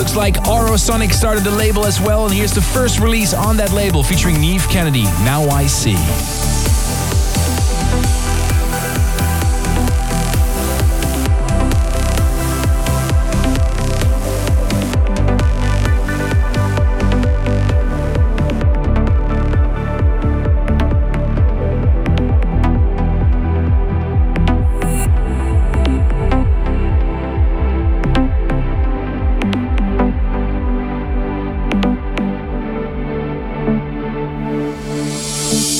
Looks like Aurosonic started the label as well, and here's the first release on that label featuring Neev Kennedy, Now I See.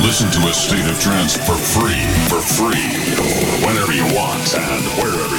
Listen to a state of trance for free, for free, whenever you want and wherever